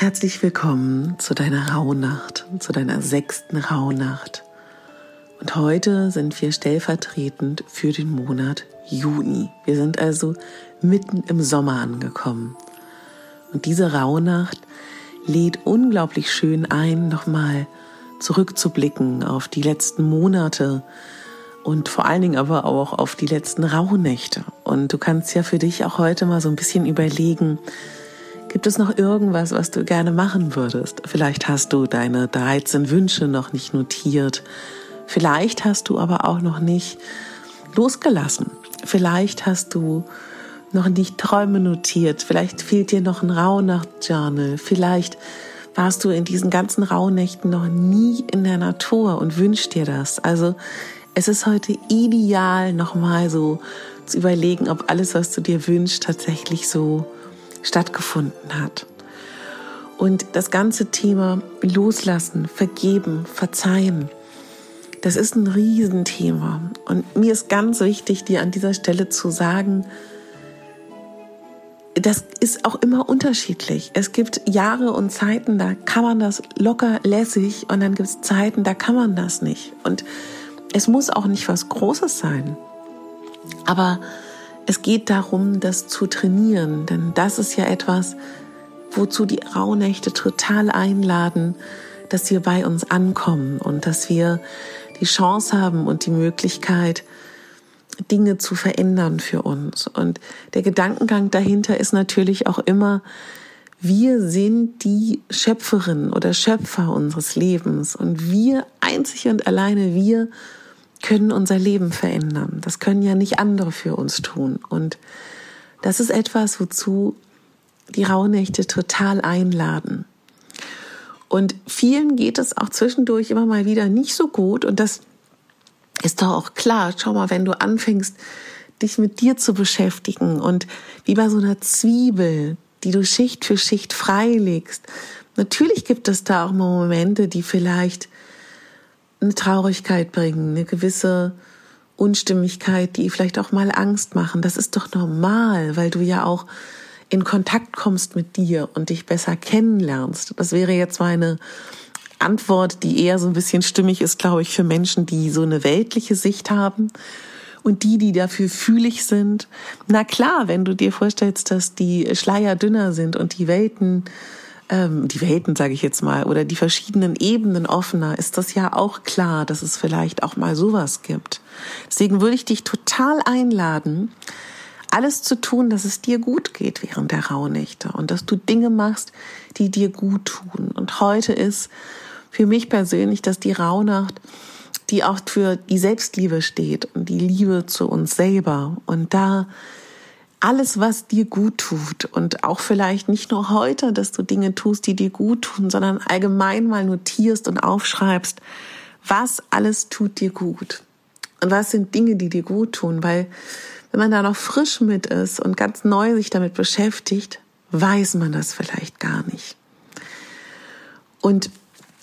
Herzlich willkommen zu deiner Rauhnacht, zu deiner sechsten Rauhnacht. Und heute sind wir stellvertretend für den Monat Juni. Wir sind also mitten im Sommer angekommen. Und diese Rauhnacht lädt unglaublich schön ein, nochmal zurückzublicken auf die letzten Monate und vor allen Dingen aber auch auf die letzten Rauhnächte. Und du kannst ja für dich auch heute mal so ein bisschen überlegen, Gibt es noch irgendwas, was du gerne machen würdest? Vielleicht hast du deine 13 Wünsche noch nicht notiert. Vielleicht hast du aber auch noch nicht losgelassen. Vielleicht hast du noch nicht Träume notiert. Vielleicht fehlt dir noch ein Rauhnacht-Journal. Vielleicht warst du in diesen ganzen Rauhnächten noch nie in der Natur und wünschst dir das. Also es ist heute ideal, nochmal so zu überlegen, ob alles, was du dir wünschst, tatsächlich so stattgefunden hat. Und das ganze Thema Loslassen, Vergeben, Verzeihen, das ist ein Riesenthema. Und mir ist ganz wichtig, dir an dieser Stelle zu sagen, das ist auch immer unterschiedlich. Es gibt Jahre und Zeiten, da kann man das locker lässig und dann gibt es Zeiten, da kann man das nicht. Und es muss auch nicht was Großes sein. Aber es geht darum, das zu trainieren, denn das ist ja etwas, wozu die Rauhnächte total einladen, dass wir bei uns ankommen und dass wir die Chance haben und die Möglichkeit, Dinge zu verändern für uns. Und der Gedankengang dahinter ist natürlich auch immer, wir sind die Schöpferin oder Schöpfer unseres Lebens und wir einzig und alleine wir können unser Leben verändern. Das können ja nicht andere für uns tun. Und das ist etwas, wozu die Rauhnächte total einladen. Und vielen geht es auch zwischendurch immer mal wieder nicht so gut. Und das ist doch auch klar. Schau mal, wenn du anfängst, dich mit dir zu beschäftigen und wie bei so einer Zwiebel, die du Schicht für Schicht freilegst. Natürlich gibt es da auch mal Momente, die vielleicht eine Traurigkeit bringen, eine gewisse Unstimmigkeit, die vielleicht auch mal Angst machen. Das ist doch normal, weil du ja auch in Kontakt kommst mit dir und dich besser kennenlernst. Das wäre jetzt meine Antwort, die eher so ein bisschen stimmig ist, glaube ich, für Menschen, die so eine weltliche Sicht haben und die, die dafür fühlig sind. Na klar, wenn du dir vorstellst, dass die Schleier dünner sind und die Welten ähm, die Welten, sage ich jetzt mal, oder die verschiedenen Ebenen offener, ist das ja auch klar, dass es vielleicht auch mal sowas gibt. Deswegen würde ich dich total einladen, alles zu tun, dass es dir gut geht während der Rauhnächte und dass du Dinge machst, die dir gut tun. Und heute ist für mich persönlich, dass die Rauhnacht, die auch für die Selbstliebe steht und die Liebe zu uns selber. Und da alles, was dir gut tut. Und auch vielleicht nicht nur heute, dass du Dinge tust, die dir gut tun, sondern allgemein mal notierst und aufschreibst, was alles tut dir gut. Und was sind Dinge, die dir gut tun, weil wenn man da noch frisch mit ist und ganz neu sich damit beschäftigt, weiß man das vielleicht gar nicht. Und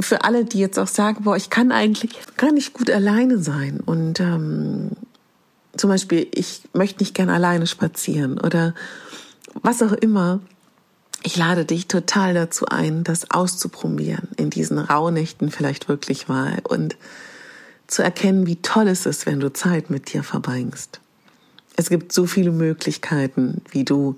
für alle, die jetzt auch sagen, boah, ich kann eigentlich gar nicht gut alleine sein. Und ähm, zum Beispiel, ich möchte nicht gern alleine spazieren oder was auch immer. Ich lade dich total dazu ein, das auszuprobieren, in diesen Rauhnächten vielleicht wirklich mal und zu erkennen, wie toll es ist, wenn du Zeit mit dir verbringst. Es gibt so viele Möglichkeiten, wie du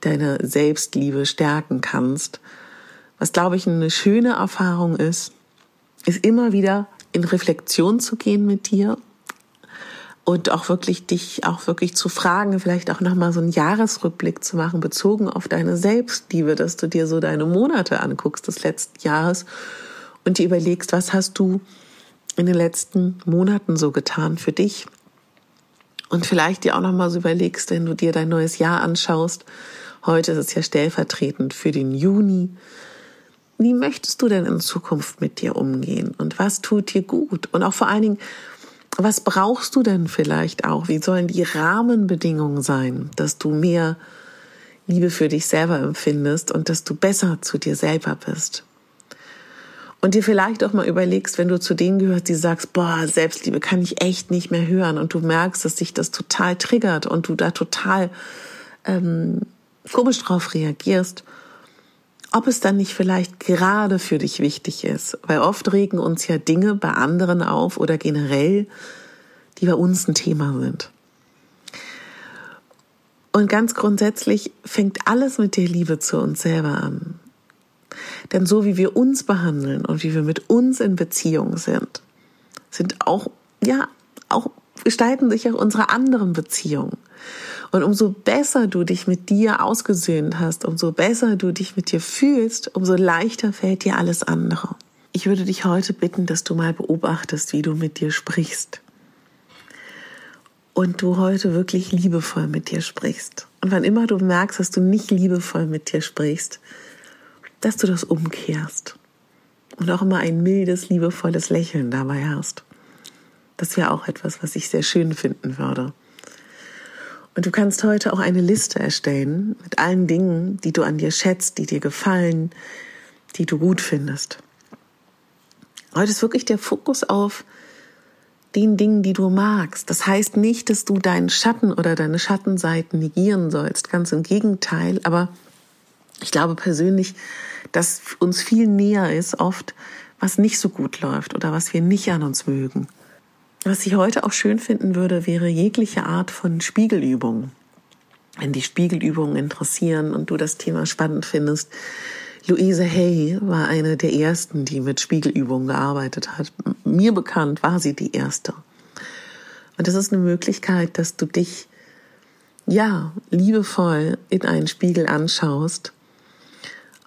deine Selbstliebe stärken kannst. Was, glaube ich, eine schöne Erfahrung ist, ist immer wieder in Reflexion zu gehen mit dir und auch wirklich dich auch wirklich zu fragen, vielleicht auch nochmal so einen Jahresrückblick zu machen, bezogen auf deine Selbstliebe, dass du dir so deine Monate anguckst des letzten Jahres und dir überlegst, was hast du in den letzten Monaten so getan für dich? Und vielleicht dir auch nochmal so überlegst, wenn du dir dein neues Jahr anschaust, Heute ist es ja stellvertretend für den Juni. Wie möchtest du denn in Zukunft mit dir umgehen? Und was tut dir gut? Und auch vor allen Dingen, was brauchst du denn vielleicht auch? Wie sollen die Rahmenbedingungen sein, dass du mehr Liebe für dich selber empfindest und dass du besser zu dir selber bist? Und dir vielleicht auch mal überlegst, wenn du zu denen gehörst, die sagst, boah, Selbstliebe kann ich echt nicht mehr hören und du merkst, dass sich das total triggert und du da total ähm, komisch drauf reagierst, ob es dann nicht vielleicht gerade für dich wichtig ist. Weil oft regen uns ja Dinge bei anderen auf oder generell, die bei uns ein Thema sind. Und ganz grundsätzlich fängt alles mit der Liebe zu uns selber an. Denn so wie wir uns behandeln und wie wir mit uns in Beziehung sind, sind auch, ja, auch gestalten sich auch unsere anderen Beziehungen. Und umso besser du dich mit dir ausgesöhnt hast, umso besser du dich mit dir fühlst, umso leichter fällt dir alles andere. Ich würde dich heute bitten, dass du mal beobachtest, wie du mit dir sprichst. Und du heute wirklich liebevoll mit dir sprichst. Und wann immer du merkst, dass du nicht liebevoll mit dir sprichst, dass du das umkehrst und auch immer ein mildes, liebevolles Lächeln dabei hast. Das wäre auch etwas, was ich sehr schön finden würde. Und du kannst heute auch eine Liste erstellen mit allen Dingen, die du an dir schätzt, die dir gefallen, die du gut findest. Heute ist wirklich der Fokus auf den Dingen, die du magst. Das heißt nicht, dass du deinen Schatten oder deine Schattenseiten negieren sollst. Ganz im Gegenteil. Aber ich glaube persönlich, dass uns viel näher ist oft, was nicht so gut läuft oder was wir nicht an uns mögen. Was ich heute auch schön finden würde, wäre jegliche Art von Spiegelübung. Wenn die Spiegelübungen interessieren und du das Thema spannend findest, Louise Hay war eine der ersten, die mit Spiegelübungen gearbeitet hat. Mir bekannt war sie die erste. Und das ist eine Möglichkeit, dass du dich, ja, liebevoll in einen Spiegel anschaust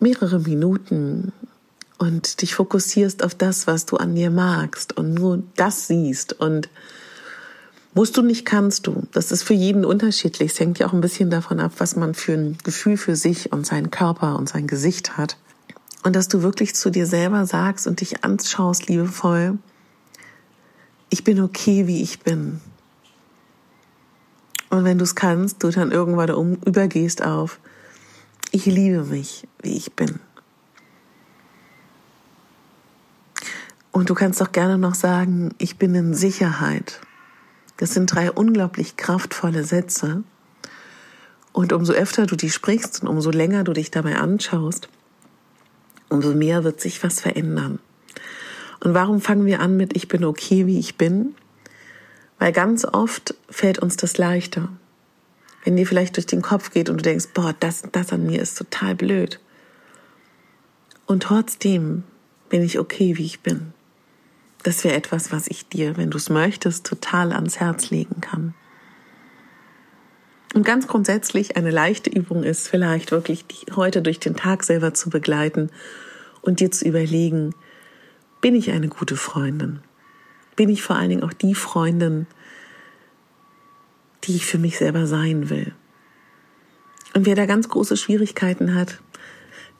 mehrere Minuten und dich fokussierst auf das, was du an dir magst und nur das siehst und musst du nicht, kannst du. Das ist für jeden unterschiedlich. Es hängt ja auch ein bisschen davon ab, was man für ein Gefühl für sich und seinen Körper und sein Gesicht hat. Und dass du wirklich zu dir selber sagst und dich anschaust, liebevoll, ich bin okay, wie ich bin. Und wenn du es kannst, du dann irgendwann um, übergehst auf, ich liebe mich, wie ich bin. Und du kannst auch gerne noch sagen, ich bin in Sicherheit. Das sind drei unglaublich kraftvolle Sätze. Und umso öfter du die sprichst und umso länger du dich dabei anschaust, umso mehr wird sich was verändern. Und warum fangen wir an mit Ich bin okay, wie ich bin? Weil ganz oft fällt uns das leichter wenn dir vielleicht durch den Kopf geht und du denkst, boah, das, das an mir ist total blöd. Und trotzdem bin ich okay, wie ich bin. Das wäre etwas, was ich dir, wenn du es möchtest, total ans Herz legen kann. Und ganz grundsätzlich eine leichte Übung ist vielleicht wirklich heute durch den Tag selber zu begleiten und dir zu überlegen, bin ich eine gute Freundin? Bin ich vor allen Dingen auch die Freundin, die ich für mich selber sein will. Und wer da ganz große Schwierigkeiten hat,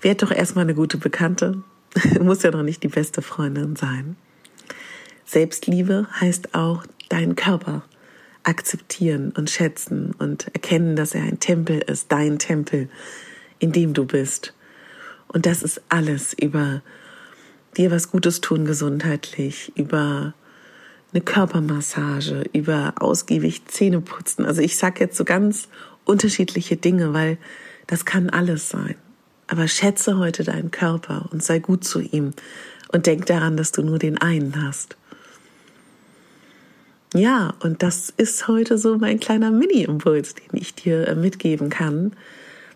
wird doch erstmal eine gute Bekannte. Muss ja doch nicht die beste Freundin sein. Selbstliebe heißt auch deinen Körper akzeptieren und schätzen und erkennen, dass er ein Tempel ist, dein Tempel, in dem du bist. Und das ist alles über dir was Gutes tun gesundheitlich, über eine Körpermassage, über ausgiebig Zähne putzen. Also ich sag jetzt so ganz unterschiedliche Dinge, weil das kann alles sein. Aber schätze heute deinen Körper und sei gut zu ihm und denk daran, dass du nur den einen hast. Ja, und das ist heute so mein kleiner Mini-Impuls, den ich dir äh, mitgeben kann.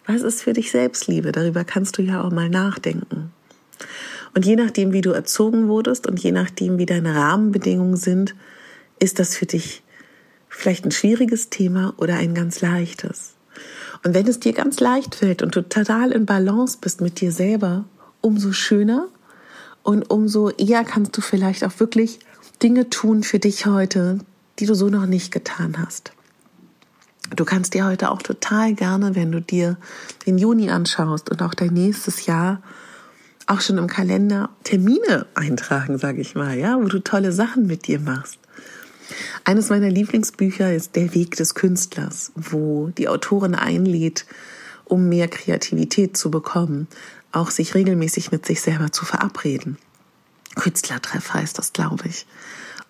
Was ist für dich Selbstliebe? Darüber kannst du ja auch mal nachdenken. Und je nachdem, wie du erzogen wurdest und je nachdem, wie deine Rahmenbedingungen sind, ist das für dich vielleicht ein schwieriges Thema oder ein ganz leichtes. Und wenn es dir ganz leicht fällt und du total in Balance bist mit dir selber, umso schöner und umso eher kannst du vielleicht auch wirklich Dinge tun für dich heute, die du so noch nicht getan hast. Du kannst dir heute auch total gerne, wenn du dir den Juni anschaust und auch dein nächstes Jahr auch schon im Kalender Termine eintragen, sage ich mal, ja, wo du tolle Sachen mit dir machst. Eines meiner Lieblingsbücher ist Der Weg des Künstlers, wo die Autorin einlädt, um mehr Kreativität zu bekommen, auch sich regelmäßig mit sich selber zu verabreden. Künstlertreff heißt das, glaube ich.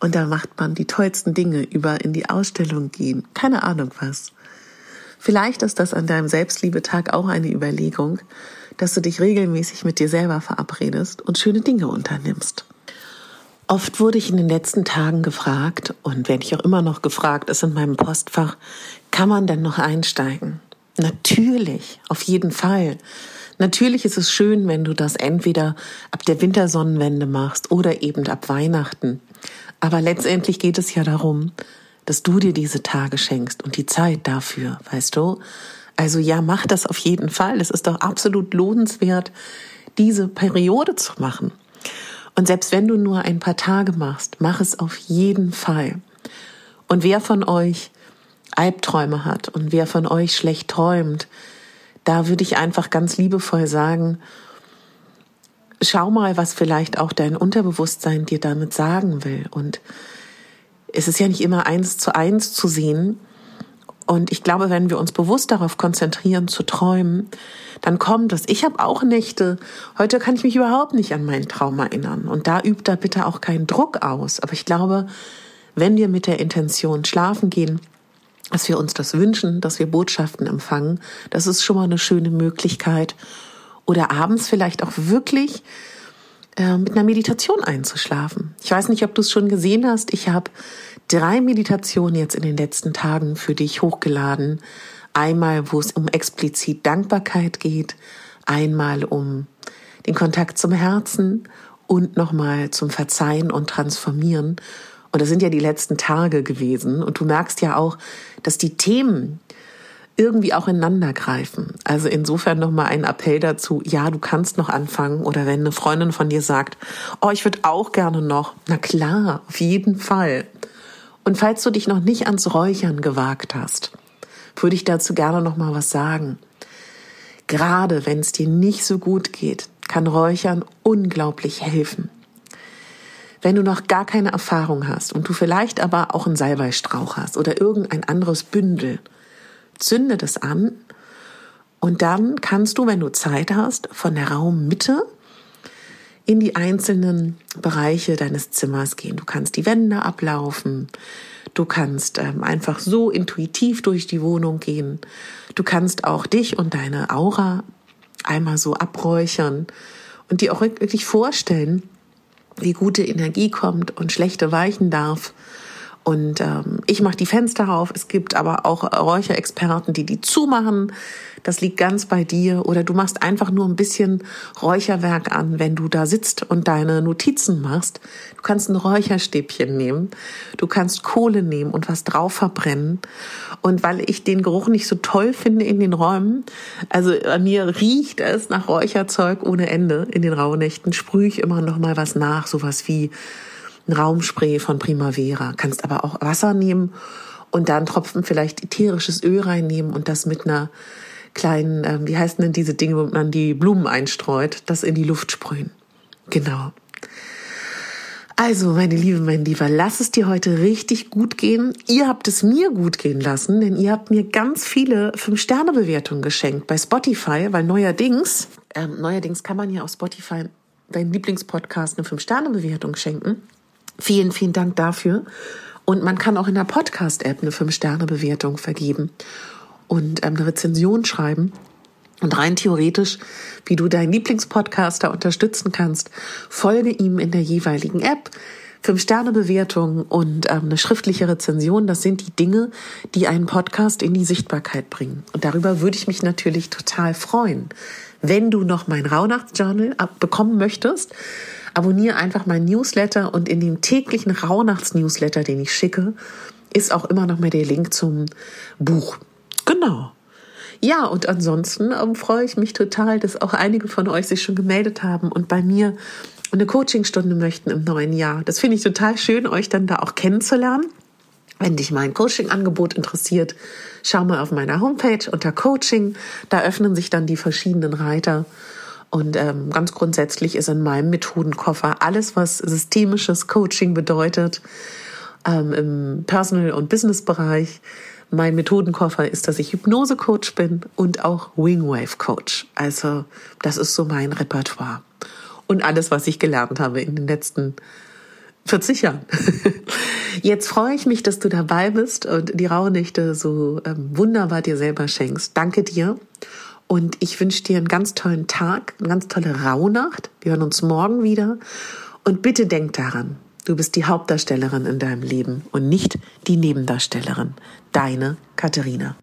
Und da macht man die tollsten Dinge über in die Ausstellung gehen. Keine Ahnung was. Vielleicht ist das an deinem Selbstliebetag auch eine Überlegung, dass du dich regelmäßig mit dir selber verabredest und schöne Dinge unternimmst. Oft wurde ich in den letzten Tagen gefragt und werde ich auch immer noch gefragt, ist in meinem Postfach, kann man denn noch einsteigen? Natürlich, auf jeden Fall. Natürlich ist es schön, wenn du das entweder ab der Wintersonnenwende machst oder eben ab Weihnachten. Aber letztendlich geht es ja darum, dass du dir diese Tage schenkst und die Zeit dafür, weißt du? Also ja, mach das auf jeden Fall. Es ist doch absolut lohnenswert, diese Periode zu machen. Und selbst wenn du nur ein paar Tage machst, mach es auf jeden Fall. Und wer von euch Albträume hat und wer von euch schlecht träumt, da würde ich einfach ganz liebevoll sagen, schau mal, was vielleicht auch dein Unterbewusstsein dir damit sagen will. Und es ist ja nicht immer eins zu eins zu sehen. Und ich glaube, wenn wir uns bewusst darauf konzentrieren, zu träumen, dann kommt es. Ich habe auch Nächte. Heute kann ich mich überhaupt nicht an meinen Traum erinnern. Und da übt da bitte auch keinen Druck aus. Aber ich glaube, wenn wir mit der Intention schlafen gehen, dass wir uns das wünschen, dass wir Botschaften empfangen, das ist schon mal eine schöne Möglichkeit. Oder abends vielleicht auch wirklich äh, mit einer Meditation einzuschlafen. Ich weiß nicht, ob du es schon gesehen hast. Ich habe drei Meditationen jetzt in den letzten Tagen für dich hochgeladen. Einmal, wo es um explizit Dankbarkeit geht, einmal um den Kontakt zum Herzen und nochmal zum Verzeihen und Transformieren. Und das sind ja die letzten Tage gewesen. Und du merkst ja auch, dass die Themen irgendwie auch ineinander greifen. Also insofern nochmal ein Appell dazu, ja, du kannst noch anfangen. Oder wenn eine Freundin von dir sagt, oh, ich würde auch gerne noch. Na klar, auf jeden Fall. Und falls du dich noch nicht ans Räuchern gewagt hast, würde ich dazu gerne noch mal was sagen. Gerade wenn es dir nicht so gut geht, kann Räuchern unglaublich helfen. Wenn du noch gar keine Erfahrung hast und du vielleicht aber auch einen Salbeistrauch hast oder irgendein anderes Bündel, zünde das an und dann kannst du, wenn du Zeit hast, von der Raummitte in die einzelnen Bereiche deines Zimmers gehen. Du kannst die Wände ablaufen. Du kannst ähm, einfach so intuitiv durch die Wohnung gehen. Du kannst auch dich und deine Aura einmal so abräuchern und dir auch wirklich vorstellen, wie gute Energie kommt und schlechte weichen darf. Und ähm, ich mache die Fenster auf. Es gibt aber auch Räucherexperten, die die zumachen. Das liegt ganz bei dir. Oder du machst einfach nur ein bisschen Räucherwerk an, wenn du da sitzt und deine Notizen machst. Du kannst ein Räucherstäbchen nehmen. Du kannst Kohle nehmen und was drauf verbrennen. Und weil ich den Geruch nicht so toll finde in den Räumen, also an mir riecht es nach Räucherzeug ohne Ende in den Rauhnächten, sprühe ich immer noch mal was nach, sowas wie ein Raumspray von Primavera. Kannst aber auch Wasser nehmen und dann Tropfen vielleicht ätherisches Öl reinnehmen und das mit einer kleinen, äh, wie heißen denn diese Dinge, wo man die Blumen einstreut, das in die Luft sprühen. Genau. Also, meine Liebe, mein Lieber, lass es dir heute richtig gut gehen. Ihr habt es mir gut gehen lassen, denn ihr habt mir ganz viele Fünf-Sterne-Bewertungen geschenkt bei Spotify, weil neuerdings, ähm, neuerdings kann man ja auf Spotify deinen Lieblingspodcast eine Fünf-Sterne-Bewertung schenken. Vielen, vielen Dank dafür. Und man kann auch in der Podcast-App eine 5-Sterne-Bewertung vergeben und ähm, eine Rezension schreiben. Und rein theoretisch, wie du deinen Lieblingspodcaster unterstützen kannst, folge ihm in der jeweiligen App. Fünf-Sterne-Bewertung und ähm, eine schriftliche Rezension, das sind die Dinge, die einen Podcast in die Sichtbarkeit bringen. Und darüber würde ich mich natürlich total freuen. Wenn du noch mein Rauhnachtsjournal bekommen möchtest, abonniere einfach mein Newsletter und in dem täglichen Rauhnachts-Newsletter, den ich schicke, ist auch immer noch mal der Link zum Buch. Genau. Ja, und ansonsten ähm, freue ich mich total, dass auch einige von euch sich schon gemeldet haben und bei mir eine Coachingstunde möchten im neuen Jahr. Das finde ich total schön, euch dann da auch kennenzulernen. Wenn dich mein Coaching-Angebot interessiert, schau mal auf meiner Homepage unter Coaching. Da öffnen sich dann die verschiedenen Reiter. Und ähm, ganz grundsätzlich ist in meinem Methodenkoffer alles, was systemisches Coaching bedeutet, ähm, im Personal- und Business-Bereich. Mein Methodenkoffer ist, dass ich Hypnose-Coach bin und auch Wingwave-Coach. Also das ist so mein Repertoire. Und alles, was ich gelernt habe in den letzten 40 Jahren. Jetzt freue ich mich, dass du dabei bist und die Rauhnächte so ähm, wunderbar dir selber schenkst. Danke dir. Und ich wünsche dir einen ganz tollen Tag, eine ganz tolle Rauhnacht. Wir hören uns morgen wieder. Und bitte denk daran, du bist die Hauptdarstellerin in deinem Leben und nicht die Nebendarstellerin. Deine Katharina.